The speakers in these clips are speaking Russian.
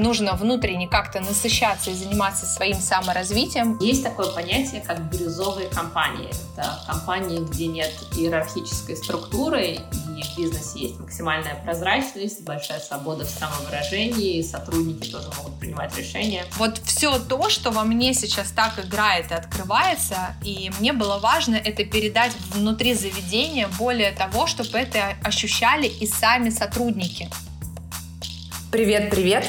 нужно внутренне как-то насыщаться и заниматься своим саморазвитием. Есть такое понятие, как бирюзовые компании. Это компании, где нет иерархической структуры, и в бизнесе есть максимальная прозрачность, большая свобода в самовыражении, и сотрудники тоже могут принимать решения. Вот все то, что во мне сейчас так играет и открывается, и мне было важно это передать внутри заведения, более того, чтобы это ощущали и сами сотрудники. Привет, привет!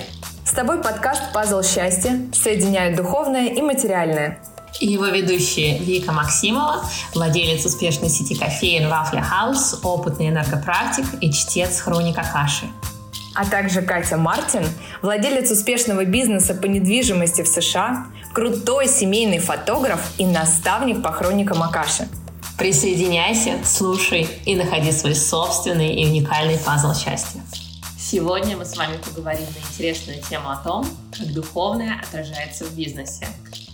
С тобой подкаст «Пазл счастья» соединяет духовное и материальное. И его ведущие Вика Максимова, владелец успешной сети кофеин Вафля Хаус, опытный энергопрактик и чтец хроника Каши. А также Катя Мартин, владелец успешного бизнеса по недвижимости в США, крутой семейный фотограф и наставник по хроникам Акаши. Присоединяйся, слушай и находи свой собственный и уникальный пазл счастья. Сегодня мы с вами поговорим на интересную тему о том, как духовное отражается в бизнесе.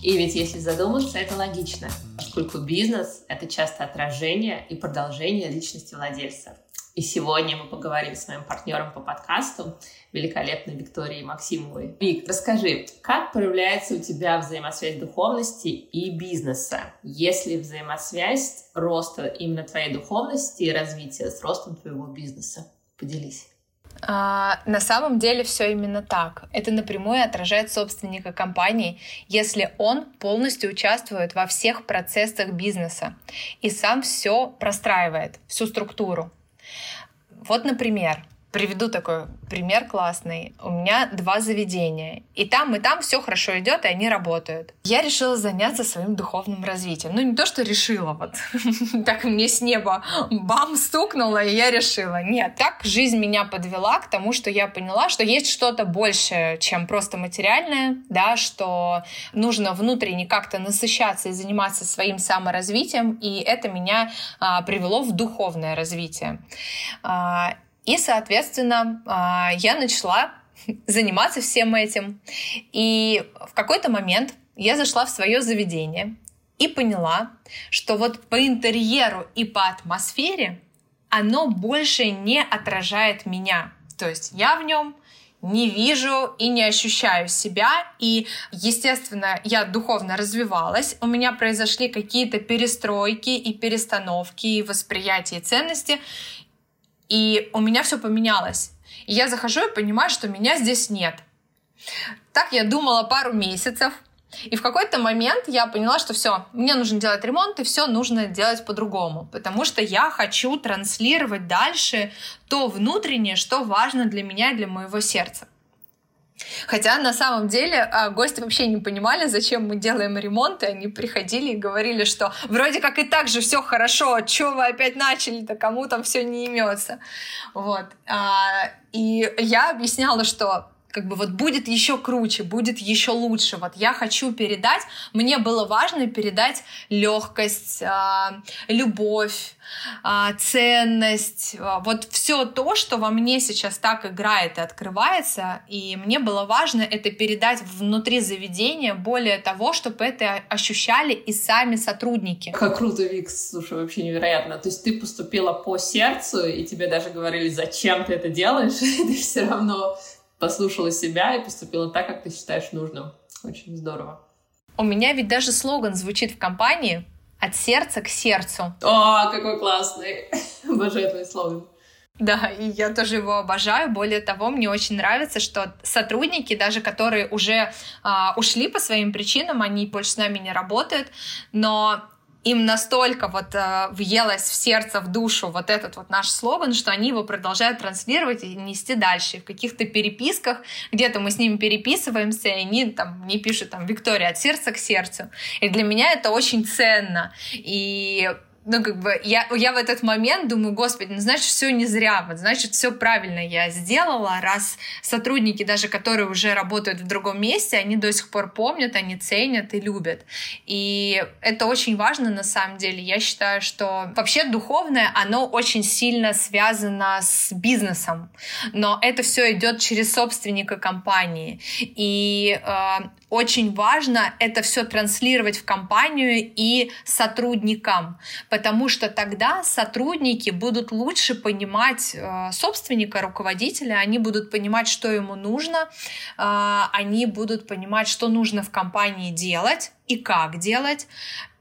И ведь если задуматься, это логично, поскольку бизнес — это часто отражение и продолжение личности владельца. И сегодня мы поговорим с моим партнером по подкасту, великолепной Викторией Максимовой. Вик, расскажи, как проявляется у тебя взаимосвязь духовности и бизнеса? Есть ли взаимосвязь роста именно твоей духовности и развития с ростом твоего бизнеса? Поделись. А, на самом деле все именно так. Это напрямую отражает собственника компании, если он полностью участвует во всех процессах бизнеса и сам все простраивает, всю структуру. Вот, например, Приведу такой пример классный. У меня два заведения. И там, и там все хорошо идет, и они работают. Я решила заняться своим духовным развитием. Ну, не то, что решила, вот так мне с неба бам стукнуло, и я решила. Нет, так жизнь меня подвела к тому, что я поняла, что есть что-то большее, чем просто материальное, да, что нужно внутренне как-то насыщаться и заниматься своим саморазвитием, и это меня а, привело в духовное развитие. А, и, соответственно, а, я начала заниматься всем этим. И в какой-то момент я зашла в свое заведение и поняла, что вот по интерьеру и по атмосфере оно больше не отражает меня. То есть я в нем не вижу и не ощущаю себя. И, естественно, я духовно развивалась. У меня произошли какие-то перестройки и перестановки, и восприятия и ценности. И у меня все поменялось. И я захожу и понимаю, что меня здесь нет. Так я думала пару месяцев. И в какой-то момент я поняла, что все, мне нужно делать ремонт, и все нужно делать по-другому. Потому что я хочу транслировать дальше то внутреннее, что важно для меня и для моего сердца. Хотя на самом деле а, гости вообще не понимали, зачем мы делаем ремонт, и они приходили и говорили, что вроде как и так же все хорошо, что вы опять начали-то, кому там все не имется. Вот. А, и я объясняла, что как бы вот будет еще круче, будет еще лучше. Вот я хочу передать, мне было важно передать легкость, а, любовь, а, ценность, а, вот все то, что во мне сейчас так играет и открывается, и мне было важно это передать внутри заведения, более того, чтобы это ощущали и сами сотрудники. Как круто, Викс, слушай, вообще невероятно. То есть ты поступила по сердцу, и тебе даже говорили, зачем ты это делаешь, и ты все равно послушала себя и поступила так, как ты считаешь нужным. Очень здорово. У меня ведь даже слоган звучит в компании «От сердца к сердцу». О, какой классный! Обожаю твой слоган. Да, и я тоже его обожаю. Более того, мне очень нравится, что сотрудники, даже которые уже а, ушли по своим причинам, они больше с нами не работают, но им настолько вот э, въелось в сердце, в душу вот этот вот наш слоган, что они его продолжают транслировать и нести дальше. В каких-то переписках, где-то мы с ними переписываемся, и они там мне пишут там «Виктория, от сердца к сердцу». И для меня это очень ценно. И ну, как бы, я, я в этот момент думаю, господи, ну, значит, все не зря, вот, значит, все правильно я сделала, раз сотрудники, даже которые уже работают в другом месте, они до сих пор помнят, они ценят и любят. И это очень важно, на самом деле. Я считаю, что вообще духовное, оно очень сильно связано с бизнесом, но это все идет через собственника компании. И э, очень важно это все транслировать в компанию и сотрудникам, потому что тогда сотрудники будут лучше понимать э, собственника, руководителя, они будут понимать, что ему нужно, э, они будут понимать, что нужно в компании делать и как делать.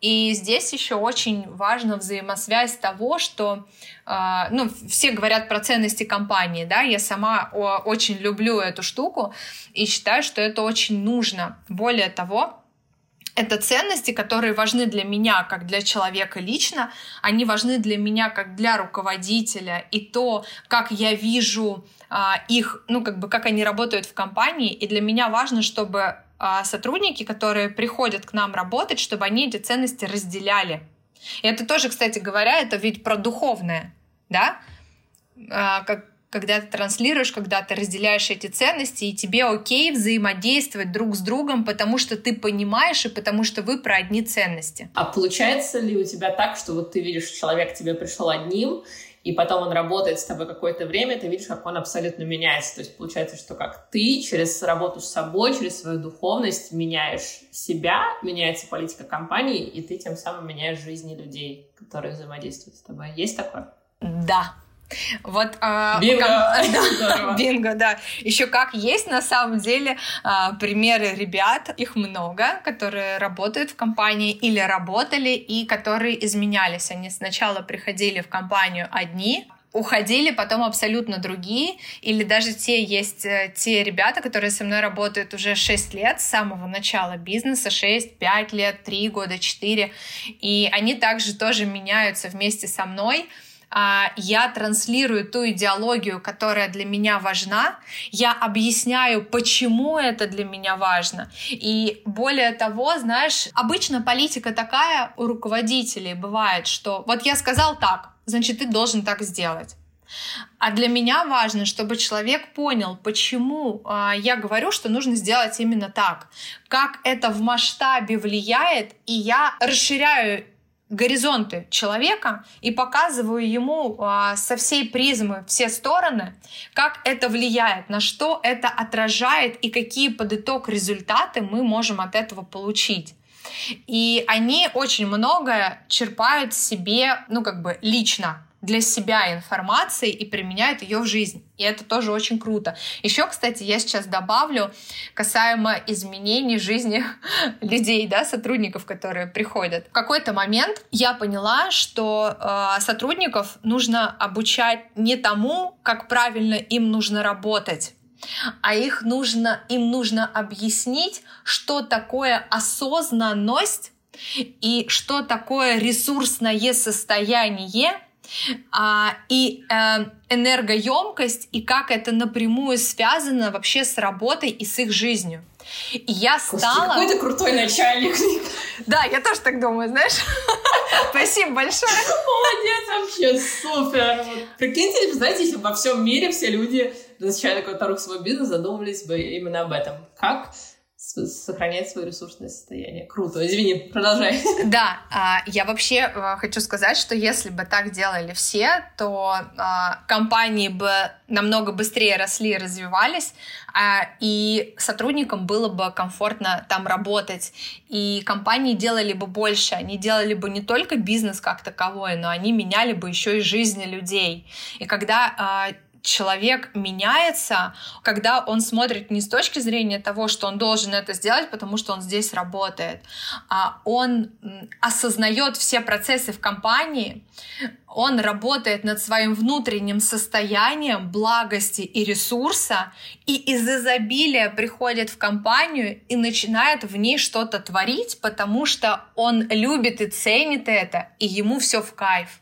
И здесь еще очень важна взаимосвязь того, что ну, все говорят про ценности компании, да, я сама очень люблю эту штуку и считаю, что это очень нужно. Более того, это ценности, которые важны для меня как для человека лично, они важны для меня как для руководителя, и то, как я вижу а, их, ну, как бы, как они работают в компании, и для меня важно, чтобы а, сотрудники, которые приходят к нам работать, чтобы они эти ценности разделяли. И это тоже, кстати говоря, это ведь про духовное, да, а, как когда ты транслируешь, когда ты разделяешь эти ценности, и тебе окей взаимодействовать друг с другом, потому что ты понимаешь и потому что вы про одни ценности. А получается ли у тебя так, что вот ты видишь, человек к тебе пришел одним, и потом он работает с тобой какое-то время, ты видишь, как он абсолютно меняется. То есть получается, что как ты через работу с собой, через свою духовность меняешь себя, меняется политика компании, и ты тем самым меняешь жизни людей, которые взаимодействуют с тобой. Есть такое? Да, вот, а, Бинго! Как, Бинго, да. Еще как есть на самом деле а, примеры ребят, их много, которые работают в компании или работали и которые изменялись. Они сначала приходили в компанию одни, уходили потом абсолютно другие, или даже те есть э, те ребята, которые со мной работают уже 6 лет с самого начала бизнеса, 6, 5 лет, 3 года, 4, и они также тоже меняются вместе со мной, я транслирую ту идеологию, которая для меня важна, я объясняю, почему это для меня важно. И более того, знаешь, обычно политика такая у руководителей бывает, что вот я сказал так, значит, ты должен так сделать. А для меня важно, чтобы человек понял, почему э, я говорю, что нужно сделать именно так, как это в масштабе влияет, и я расширяю горизонты человека и показываю ему а, со всей призмы все стороны, как это влияет, на что это отражает и какие под итог результаты мы можем от этого получить. И они очень многое черпают себе, ну как бы лично для себя информации и применяют ее в жизнь. И это тоже очень круто. Еще, кстати, я сейчас добавлю касаемо изменений жизни людей, да, сотрудников, которые приходят. В какой-то момент я поняла, что э, сотрудников нужно обучать не тому, как правильно им нужно работать, а их нужно, им нужно объяснить, что такое осознанность и что такое ресурсное состояние и э, энергоемкость, и как это напрямую связано вообще с работой и с их жизнью. И я стала... Какой ты крутой начальник. Да, я тоже так думаю, знаешь. Спасибо большое. Молодец, вообще супер. Прикиньте, знаете, если во всем мире все люди, начиная какой-то свой бизнес, задумывались бы именно об этом. Как сохранять свое ресурсное состояние. Круто. Извини, продолжай. Да, а, я вообще а, хочу сказать, что если бы так делали все, то а, компании бы намного быстрее росли и развивались, и сотрудникам было бы комфортно там работать, и компании делали бы больше, они делали бы не только бизнес как таковой, но они меняли бы еще и жизни людей. И когда человек меняется, когда он смотрит не с точки зрения того, что он должен это сделать, потому что он здесь работает, а он осознает все процессы в компании, он работает над своим внутренним состоянием благости и ресурса, и из изобилия приходит в компанию и начинает в ней что-то творить, потому что он любит и ценит это, и ему все в кайф.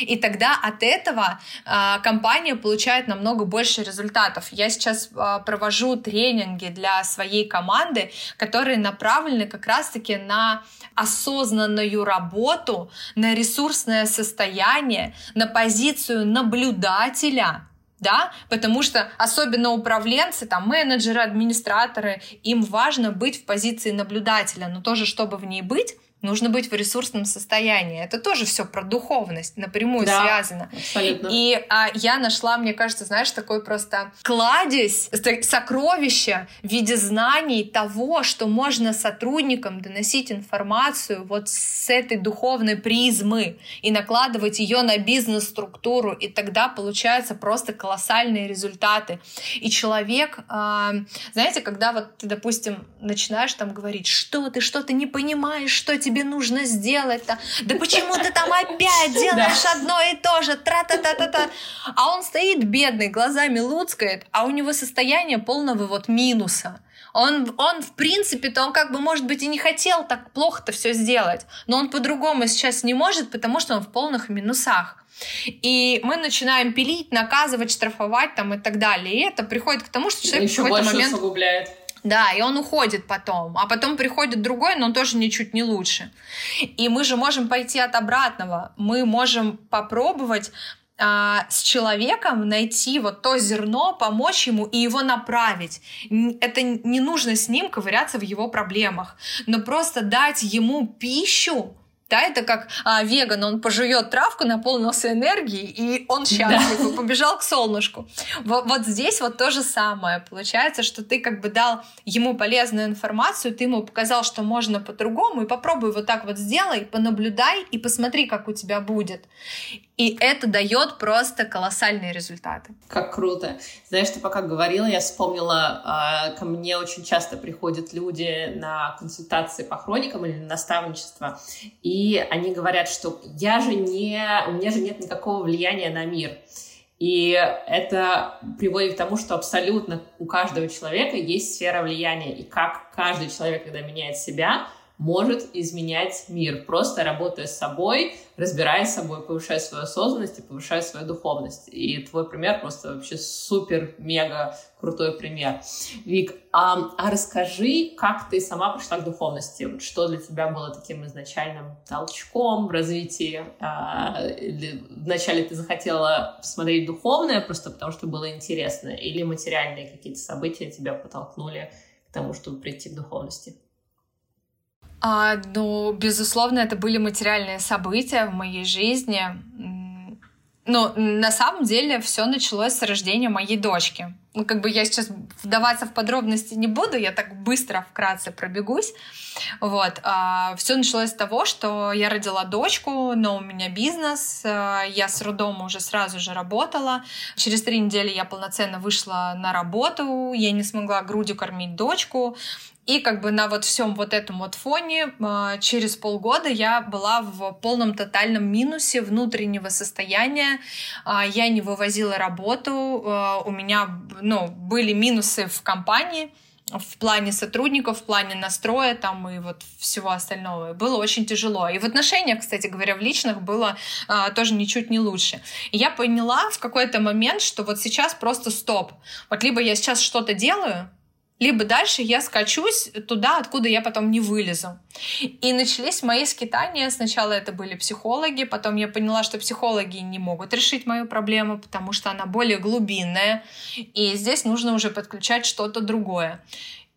И тогда от этого э, компания получает намного больше результатов. Я сейчас э, провожу тренинги для своей команды, которые направлены как раз-таки на осознанную работу, на ресурсное состояние, на позицию наблюдателя, да, потому что особенно управленцы, там, менеджеры, администраторы, им важно быть в позиции наблюдателя, но тоже, чтобы в ней быть, нужно быть в ресурсном состоянии. Это тоже все про духовность, напрямую да, связано. Абсолютно. И а, я нашла, мне кажется, знаешь, такой просто кладезь, сокровище в виде знаний того, что можно сотрудникам доносить информацию вот с этой духовной призмы и накладывать ее на бизнес-структуру, и тогда получаются просто колоссальные результаты. И человек, а, знаете, когда вот ты, допустим, начинаешь там говорить, что ты что-то не понимаешь, что тебе нужно сделать-то? Да почему ты там опять делаешь одно и то же? Тра-та-та-та-та. А он стоит бедный, глазами луцкает, а у него состояние полного вот минуса. Он, он в принципе-то, он как бы, может быть, и не хотел так плохо-то все сделать, но он по-другому сейчас не может, потому что он в полных минусах. И мы начинаем пилить, наказывать, штрафовать там и так далее. И это приходит к тому, что человек Еще в какой-то момент... усугубляет да, и он уходит потом. А потом приходит другой, но он тоже ничуть не лучше. И мы же можем пойти от обратного. Мы можем попробовать а, с человеком найти вот то зерно, помочь ему и его направить. Это не нужно с ним ковыряться в его проблемах, но просто дать ему пищу, да, это как а, веган, он пожует травку, наполнился энергией, и он счастлив, да. и побежал к солнышку. Вот, вот здесь вот то же самое. Получается, что ты как бы дал ему полезную информацию, ты ему показал, что можно по-другому, и попробуй вот так вот сделай, понаблюдай и посмотри, как у тебя будет. И это дает просто колоссальные результаты. Как круто. Знаешь, ты пока говорила, я вспомнила, э, ко мне очень часто приходят люди на консультации по хроникам или на наставничество, и они говорят, что я же не, у меня же нет никакого влияния на мир. И это приводит к тому, что абсолютно у каждого человека есть сфера влияния. И как каждый человек, когда меняет себя, может изменять мир, просто работая с собой, разбираясь с собой, повышая свою осознанность и повышая свою духовность. И твой пример просто вообще супер-мега крутой пример. Вик, а, а расскажи, как ты сама пришла к духовности? Что для тебя было таким изначальным толчком в развитии? А, вначале ты захотела посмотреть духовное просто потому, что было интересно? Или материальные какие-то события тебя подтолкнули к тому, чтобы прийти к духовности? А, ну, безусловно, это были материальные события в моей жизни. Но на самом деле все началось с рождения моей дочки. Ну, как бы я сейчас вдаваться в подробности не буду, я так быстро, вкратце пробегусь. Вот. А, все началось с того, что я родила дочку, но у меня бизнес, а, я с родом уже сразу же работала. Через три недели я полноценно вышла на работу, я не смогла грудью кормить дочку, и как бы на вот всем вот этом вот фоне а, через полгода я была в полном тотальном минусе внутреннего состояния. А, я не вывозила работу, а, у меня ну, были минусы в компании в плане сотрудников, в плане настроя там и вот всего остального. Было очень тяжело. И в отношениях, кстати говоря, в личных было а, тоже ничуть не лучше. И я поняла в какой-то момент, что вот сейчас просто стоп. Вот либо я сейчас что-то делаю, либо дальше я скачусь туда, откуда я потом не вылезу. И начались мои скитания. Сначала это были психологи, потом я поняла, что психологи не могут решить мою проблему, потому что она более глубинная, и здесь нужно уже подключать что-то другое.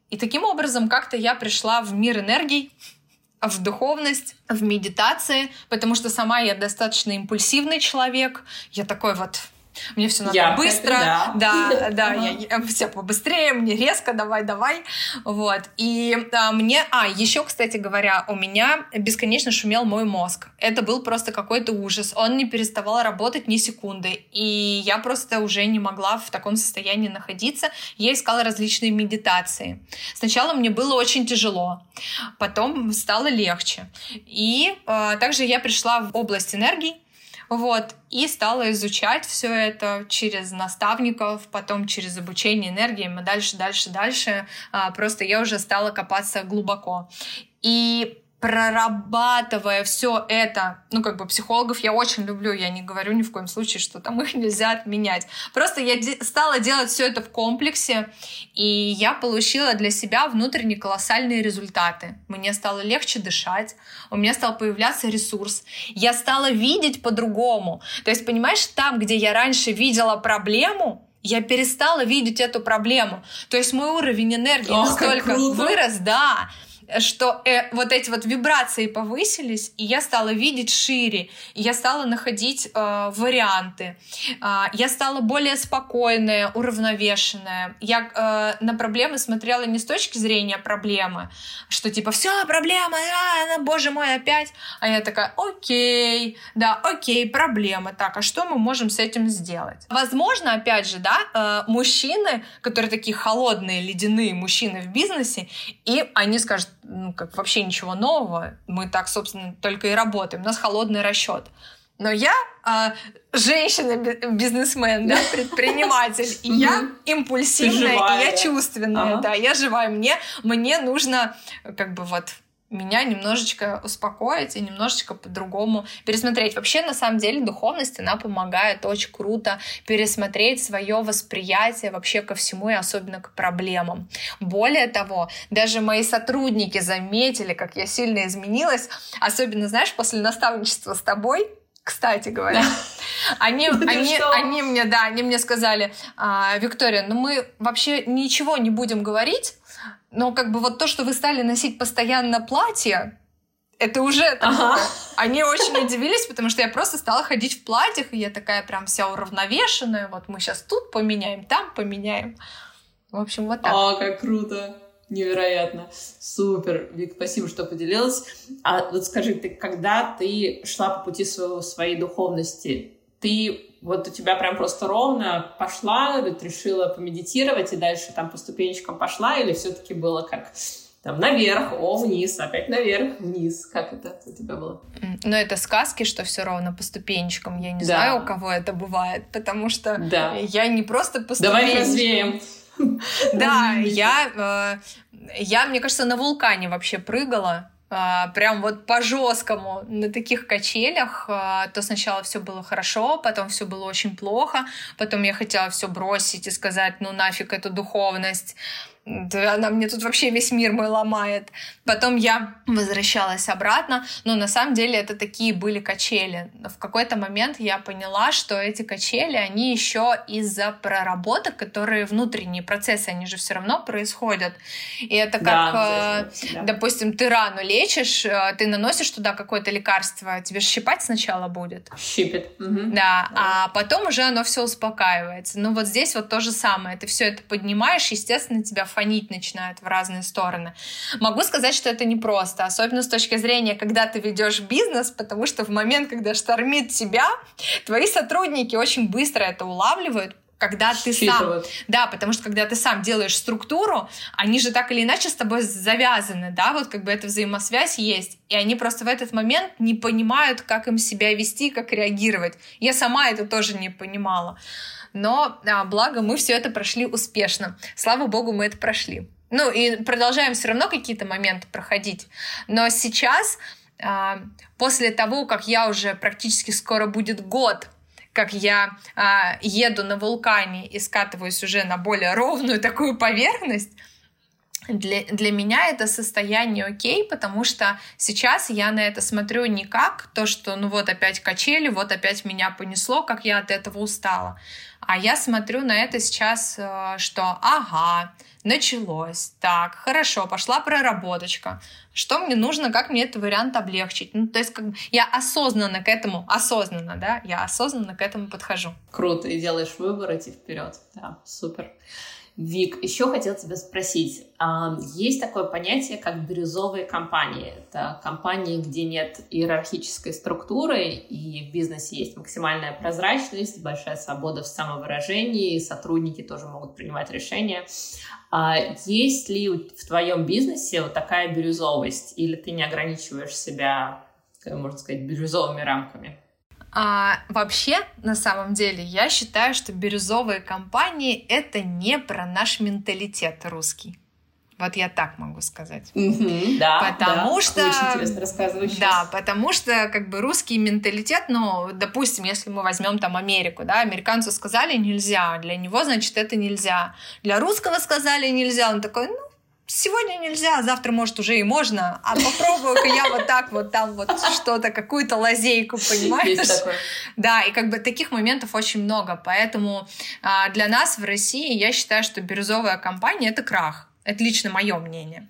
И таким образом как-то я пришла в мир энергий, в духовность, в медитации, потому что сама я достаточно импульсивный человек. Я такой вот мне все надо Ярко, быстро, да, да, да я, я, все побыстрее, мне резко, давай, давай, вот. И а, мне, а еще, кстати говоря, у меня бесконечно шумел мой мозг. Это был просто какой-то ужас. Он не переставал работать ни секунды, и я просто уже не могла в таком состоянии находиться. Я искала различные медитации. Сначала мне было очень тяжело, потом стало легче. И а, также я пришла в область энергии вот, и стала изучать все это через наставников, потом через обучение энергией, и дальше, дальше, дальше. А, просто я уже стала копаться глубоко. И прорабатывая все это, ну, как бы психологов я очень люблю, я не говорю ни в коем случае, что там их нельзя отменять. Просто я де- стала делать все это в комплексе, и я получила для себя внутренние колоссальные результаты. Мне стало легче дышать, у меня стал появляться ресурс, я стала видеть по-другому. То есть, понимаешь, там, где я раньше видела проблему, я перестала видеть эту проблему. То есть мой уровень энергии О, настолько вырос, да, что э, вот эти вот вибрации повысились, и я стала видеть шире, и я стала находить э, варианты, э, я стала более спокойная, уравновешенная. Я э, на проблемы смотрела не с точки зрения проблемы, что типа все проблема, а, боже мой опять, а я такая, окей, да, окей, проблема, так, а что мы можем с этим сделать? Возможно, опять же, да, э, мужчины, которые такие холодные, ледяные мужчины в бизнесе, и они скажут, ну, как вообще ничего нового, мы так, собственно, только и работаем, у нас холодный расчет. Но я а, женщина-бизнесмен, да, предприниматель, и я импульсивная, и я чувственная, да, я живая. Мне, мне нужно как бы вот меня немножечко успокоить и немножечко по-другому пересмотреть. Вообще, на самом деле, духовность, она помогает очень круто пересмотреть свое восприятие вообще ко всему и особенно к проблемам. Более того, даже мои сотрудники заметили, как я сильно изменилась, особенно, знаешь, после наставничества с тобой, кстати говоря. Они, они, они мне, да, они мне сказали, а, Виктория, ну мы вообще ничего не будем говорить, но как бы вот то, что вы стали носить постоянно платье, это уже такое. Ага. Они очень удивились, потому что я просто стала ходить в платьях, и я такая прям вся уравновешенная. Вот мы сейчас тут поменяем, там поменяем. В общем, вот так. А, как круто. Невероятно. Супер. Вик, спасибо, что поделилась. А вот скажи, ты когда ты шла по пути своего, своей духовности, ты вот у тебя прям просто ровно пошла, решила помедитировать и дальше там по ступенечкам пошла, или все-таки было как там наверх, о, вниз, опять наверх, вниз. Как это у тебя было? Ну, это сказки, что все ровно по ступенечкам. Я не да. знаю, у кого это бывает, потому что да. я не просто по. Давай развеем. Да, я, э, я, мне кажется, на вулкане вообще прыгала прям вот по жесткому на таких качелях, а, то сначала все было хорошо, потом все было очень плохо, потом я хотела все бросить и сказать, ну нафиг эту духовность, да, она мне тут вообще весь мир мой ломает. Потом я возвращалась обратно, но на самом деле это такие были качели. В какой-то момент я поняла, что эти качели, они еще из-за проработок, которые внутренние процессы, они же все равно происходят. И это как, да, э, да. допустим, ты рану лечишь, э, ты наносишь туда какое-то лекарство, тебе щипать сначала будет. Щипит. Угу. Да, да, а потом уже оно все успокаивается. Ну вот здесь вот то же самое. Ты все это поднимаешь, естественно, тебя фонить начинают в разные стороны. Могу сказать, что это непросто, особенно с точки зрения, когда ты ведешь бизнес, потому что в момент, когда штормит тебя, твои сотрудники очень быстро это улавливают, когда ты сам... Да, потому что когда ты сам делаешь структуру, они же так или иначе с тобой завязаны, да, вот как бы эта взаимосвязь есть, и они просто в этот момент не понимают, как им себя вести, как реагировать. Я сама это тоже не понимала но а, благо мы все это прошли успешно. Слава богу, мы это прошли. Ну и продолжаем все равно какие-то моменты проходить. Но сейчас, а, после того, как я уже практически скоро будет год как я а, еду на вулкане и скатываюсь уже на более ровную такую поверхность, для, для меня это состояние окей, потому что сейчас я на это смотрю не как то, что ну вот опять качели, вот опять меня понесло, как я от этого устала. А я смотрю на это сейчас, э, что ага, началось, так, хорошо, пошла проработочка. Что мне нужно, как мне этот вариант облегчить? Ну, то есть как бы я осознанно к этому, осознанно, да, я осознанно к этому подхожу. Круто, и делаешь выбор, идти вперед. Да, супер. Вик, еще хотел тебя спросить. Есть такое понятие, как бирюзовые компании. Это компании, где нет иерархической структуры, и в бизнесе есть максимальная прозрачность, большая свобода в самовыражении, и сотрудники тоже могут принимать решения. А есть ли в твоем бизнесе вот такая бирюзовость, или ты не ограничиваешь себя, можно сказать, бирюзовыми рамками? А вообще, на самом деле, я считаю, что бирюзовые компании — это не про наш менталитет русский. Вот я так могу сказать. Mm-hmm, да, потому да. что Очень интересно рассказываешь. Да, потому что как бы русский менталитет, ну, допустим, если мы возьмем там Америку, да, американцу сказали нельзя, для него значит это нельзя, для русского сказали нельзя, он такой, ну сегодня нельзя, завтра, может, уже и можно, а попробую-ка я вот так вот там вот что-то, какую-то лазейку, понимаешь? Да, и как бы таких моментов очень много, поэтому а, для нас в России я считаю, что бирюзовая компания — это крах. Это лично мое мнение.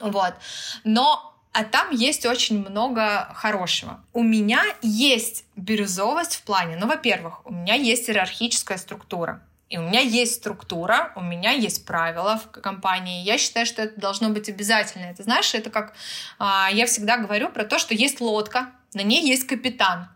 Вот. Но а там есть очень много хорошего. У меня есть бирюзовость в плане, ну, во-первых, у меня есть иерархическая структура. И у меня есть структура, у меня есть правила в компании. Я считаю, что это должно быть обязательно. Это знаешь, это как а, я всегда говорю про то, что есть лодка, на ней есть капитан.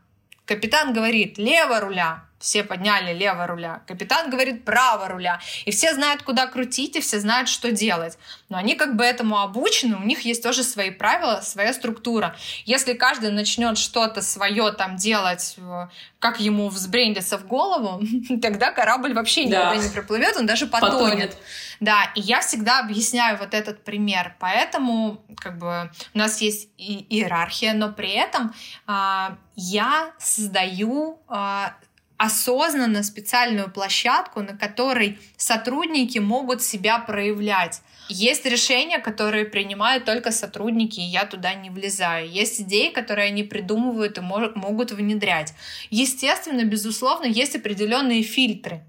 Капитан говорит лево руля, все подняли лево руля. Капитан говорит право руля. И все знают, куда крутить, и все знают, что делать. Но они как бы этому обучены, у них есть тоже свои правила, своя структура. Если каждый начнет что-то свое там делать, э, как ему взбрендится в голову, тогда корабль вообще никуда да. не проплывет, он даже потонет. потонет. Да, и я всегда объясняю вот этот пример. Поэтому как бы у нас есть и иерархия, но при этом а, я создаю а, осознанно специальную площадку, на которой сотрудники могут себя проявлять. Есть решения, которые принимают только сотрудники, и я туда не влезаю. Есть идеи, которые они придумывают и могут внедрять. Естественно, безусловно, есть определенные фильтры,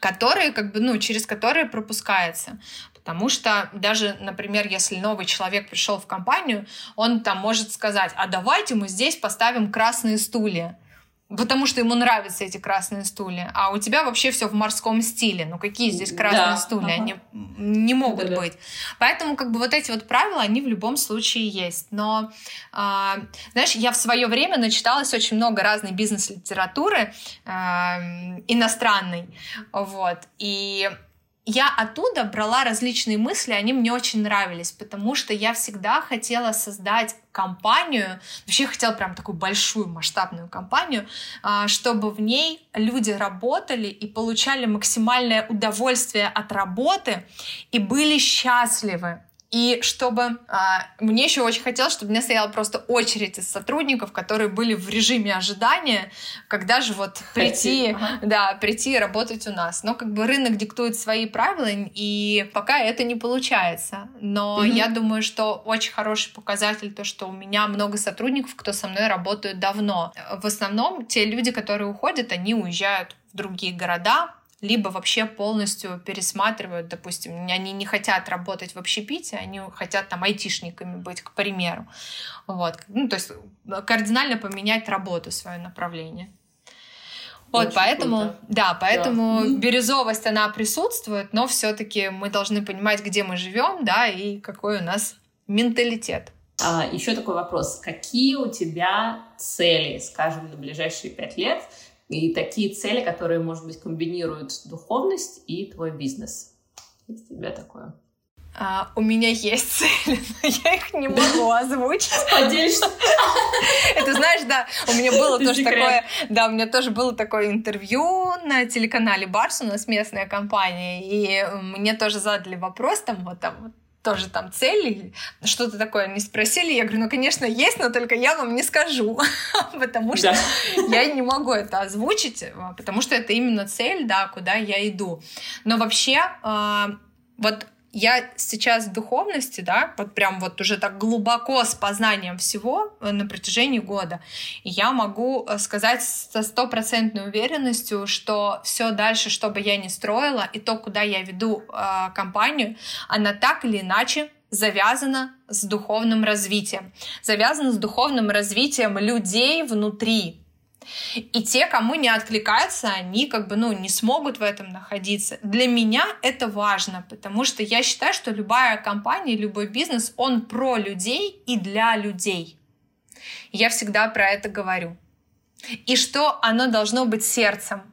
которые, как бы, ну, через которые пропускается. Потому что даже, например, если новый человек пришел в компанию, он там может сказать, а давайте мы здесь поставим красные стулья потому что ему нравятся эти красные стулья, а у тебя вообще все в морском стиле. Ну какие здесь красные да, стулья? Ага. Они не могут да, быть. Поэтому как бы вот эти вот правила, они в любом случае есть. Но, э, знаешь, я в свое время начиталась очень много разной бизнес-литературы э, иностранной, вот, и я оттуда брала различные мысли, они мне очень нравились, потому что я всегда хотела создать компанию, вообще хотела прям такую большую масштабную компанию, а, чтобы в ней люди работали и получали максимальное удовольствие от работы и были счастливы. И чтобы а, мне еще очень хотелось, чтобы у меня стояла просто очередь из сотрудников, которые были в режиме ожидания, когда же вот прийти, ага. да, прийти и работать у нас. Но как бы рынок диктует свои правила, и пока это не получается. Но угу. я думаю, что очень хороший показатель то, что у меня много сотрудников, кто со мной работают давно. В основном те люди, которые уходят, они уезжают в другие города, либо вообще полностью пересматривают, допустим, они не хотят работать в общепите, они хотят там айтишниками быть, к примеру. Вот. Ну, то есть кардинально поменять работу, свое направление. Вот, Очень поэтому, круто. да, поэтому да. бирюзовость, она присутствует, но все-таки мы должны понимать, где мы живем, да, и какой у нас менталитет. А, еще такой вопрос. Какие у тебя цели, скажем, на ближайшие пять лет? И такие цели, которые, может быть, комбинируют духовность и твой бизнес. Есть у тебя такое? А, у меня есть цели, но я их не могу озвучить. Поделишься? Это знаешь, да, у меня было тоже такое, да, у меня тоже было такое интервью на телеканале Барс, у нас местная компания, и мне тоже задали вопрос там, вот там, вот тоже там цели, что-то такое не спросили. Я говорю, ну, конечно, есть, но только я вам не скажу, потому что я не могу это озвучить, а, потому что это именно цель, да, куда я иду. Но вообще, а, вот я сейчас в духовности, да, вот прям вот уже так глубоко с познанием всего э, на протяжении года, я могу э, сказать со стопроцентной уверенностью, что все дальше, что бы я ни строила, и то, куда я веду э, компанию, она так или иначе завязана с духовным развитием, завязана с духовным развитием людей внутри, и те, кому не откликается, они как бы, ну, не смогут в этом находиться. Для меня это важно, потому что я считаю, что любая компания, любой бизнес, он про людей и для людей. Я всегда про это говорю. И что оно должно быть сердцем.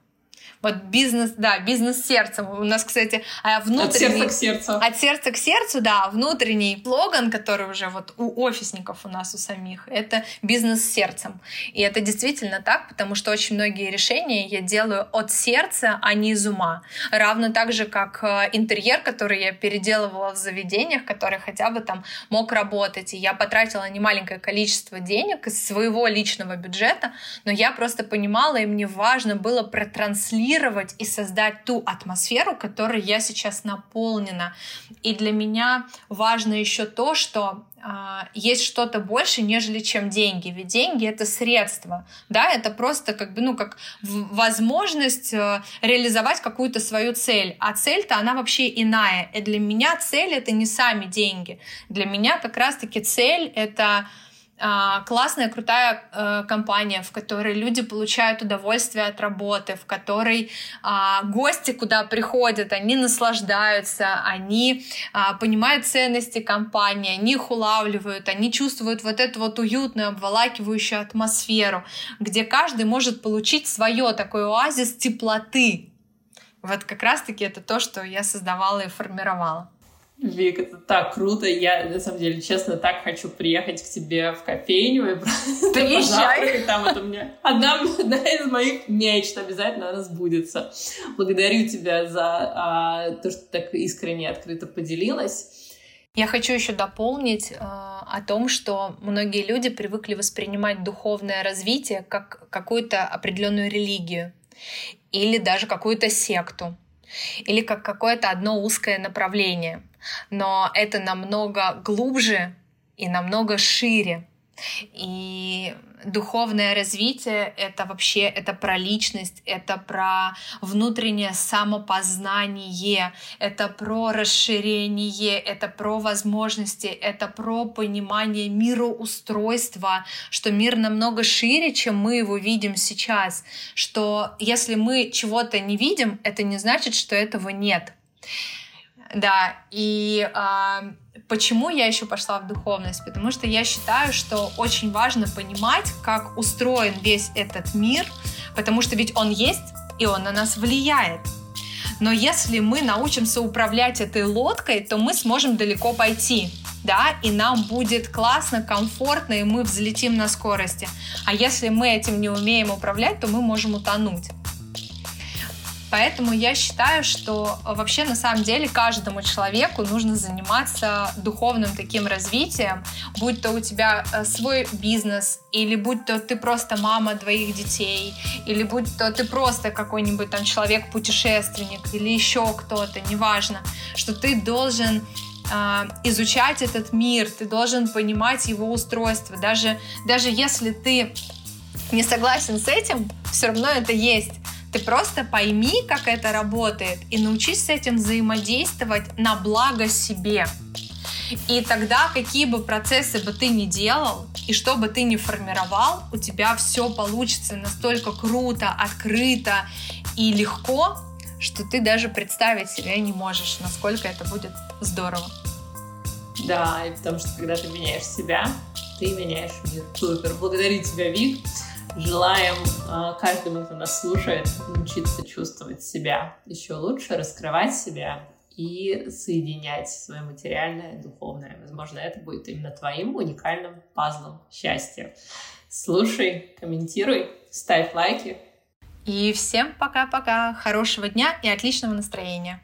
Вот бизнес, да, бизнес сердцем. У нас, кстати, а, внутренний... От сердца к сердцу. От сердца к сердцу, да, внутренний слоган, который уже вот у офисников у нас у самих, это бизнес сердцем. И это действительно так, потому что очень многие решения я делаю от сердца, а не из ума. Равно так же, как э, интерьер, который я переделывала в заведениях, который хотя бы там мог работать. И я потратила немаленькое количество денег из своего личного бюджета, но я просто понимала, и мне важно было протранслировать генерировать и создать ту атмосферу, которой я сейчас наполнена. И для меня важно еще то, что а, есть что-то больше, нежели чем деньги. Ведь деньги это средство, да, это просто как бы, ну, как возможность э, реализовать какую-то свою цель. А цель-то она вообще иная. И для меня цель это не сами деньги. Для меня как раз-таки цель это классная, крутая э, компания, в которой люди получают удовольствие от работы, в которой а, гости, куда приходят, они наслаждаются, они а, понимают ценности компании, они их улавливают, они чувствуют вот эту вот уютную, обволакивающую атмосферу, где каждый может получить свое такой оазис теплоты. Вот как раз-таки это то, что я создавала и формировала. Вик, это так круто. Я, на самом деле, честно, так хочу приехать к тебе в кофейню и Приезжай. Там это у меня одна, одна из моих мечт. Обязательно она сбудется. Благодарю тебя за а, то, что так искренне открыто поделилась. Я хочу еще дополнить э, о том, что многие люди привыкли воспринимать духовное развитие как какую-то определенную религию или даже какую-то секту или как какое-то одно узкое направление но это намного глубже и намного шире. И духовное развитие — это вообще это про личность, это про внутреннее самопознание, это про расширение, это про возможности, это про понимание мироустройства, что мир намного шире, чем мы его видим сейчас, что если мы чего-то не видим, это не значит, что этого нет. Да, и а, почему я еще пошла в духовность? Потому что я считаю, что очень важно понимать, как устроен весь этот мир, потому что ведь он есть, и он на нас влияет. Но если мы научимся управлять этой лодкой, то мы сможем далеко пойти да, и нам будет классно, комфортно, и мы взлетим на скорости. А если мы этим не умеем управлять, то мы можем утонуть. Поэтому я считаю, что э, вообще на самом деле каждому человеку нужно заниматься духовным таким развитием, будь то у тебя э, свой бизнес, или будь то ты просто мама двоих детей, или будь то ты просто какой-нибудь там человек-путешественник, или еще кто-то, неважно, что ты должен э, изучать этот мир, ты должен понимать его устройство. Даже, даже если ты не согласен с этим, все равно это есть. Ты просто пойми, как это работает, и научись с этим взаимодействовать на благо себе. И тогда, какие бы процессы бы ты ни делал, и что бы ты ни формировал, у тебя все получится настолько круто, открыто и легко, что ты даже представить себе не можешь, насколько это будет здорово. Да, и потому что когда ты меняешь себя, ты меняешь мир. Супер. Благодарю тебя, Вик. Желаем э, каждому, кто нас слушает, научиться чувствовать себя еще лучше, раскрывать себя и соединять свое материальное, духовное. Возможно, это будет именно твоим уникальным пазлом счастья. Слушай, комментируй, ставь лайки. И всем пока-пока, хорошего дня и отличного настроения.